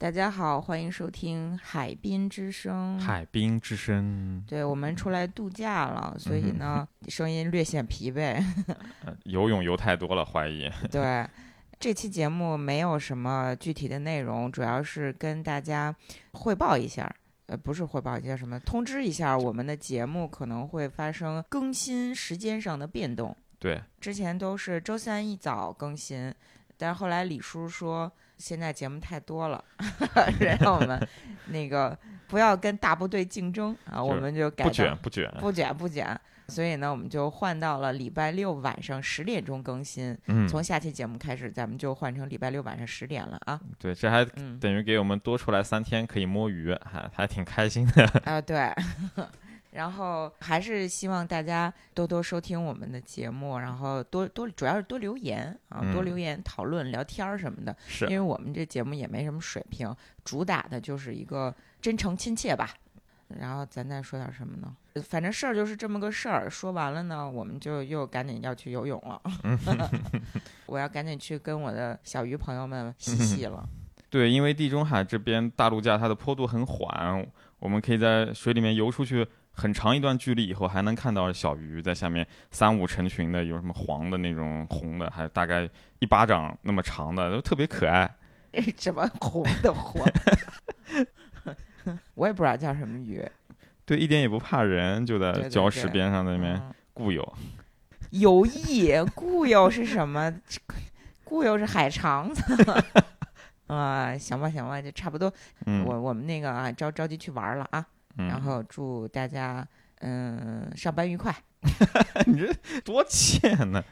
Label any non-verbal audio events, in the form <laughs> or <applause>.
大家好，欢迎收听《海滨之声》。海滨之声，对我们出来度假了，所以呢，<laughs> 声音略显疲惫。呃游泳游太多了，怀疑。对，这期节目没有什么具体的内容，主要是跟大家汇报一下。呃，不是汇报一下什么，通知一下我们的节目可能会发生更新时间上的变动。对，之前都是周三一早更新，但是后来李叔说现在节目太多了，<laughs> 让我们那个不要跟大部队竞争啊，我们就改不卷不卷。不卷不卷，所以呢，我们就换到了礼拜六晚上十点钟更新。嗯，从下期节目开始，咱们就换成礼拜六晚上十点了啊。对，这还嗯，等于给我们多出来三天可以摸鱼，还还挺开心的。啊对。然后还是希望大家多多收听我们的节目，然后多多主要是多留言啊，多嗯留言讨论聊天儿什么的。是因为我们这节目也没什么水平，主打的就是一个真诚亲切吧。然后咱再说点什么呢？呃反正事儿就是这么个事儿。说完了呢，我们就又赶紧要去游泳了。<laughs> <laughs> 我要赶紧去跟我的小鱼朋友们嬉戏了。<laughs> 对，因为地中海这边大陆架它的坡度很缓，我们可以在水里面游出去很长一段距离以后，还能看到小鱼在下面三五成群的，有什么黄的那种、红的，还有大概一巴掌那么长的，都特别可爱。<laughs> 什么红的火？<laughs> 我也不知道叫什么鱼。对，一点也不怕人，就在礁石边上在那边嗯固有。游弋，固有是什么？<laughs> 固有是海肠子。啊，行吧，行吧，就差不多。嗯，我我们那个啊，着着急去玩了啊，嗯然后祝大家嗯上班愉快。<laughs> 你这多欠呢？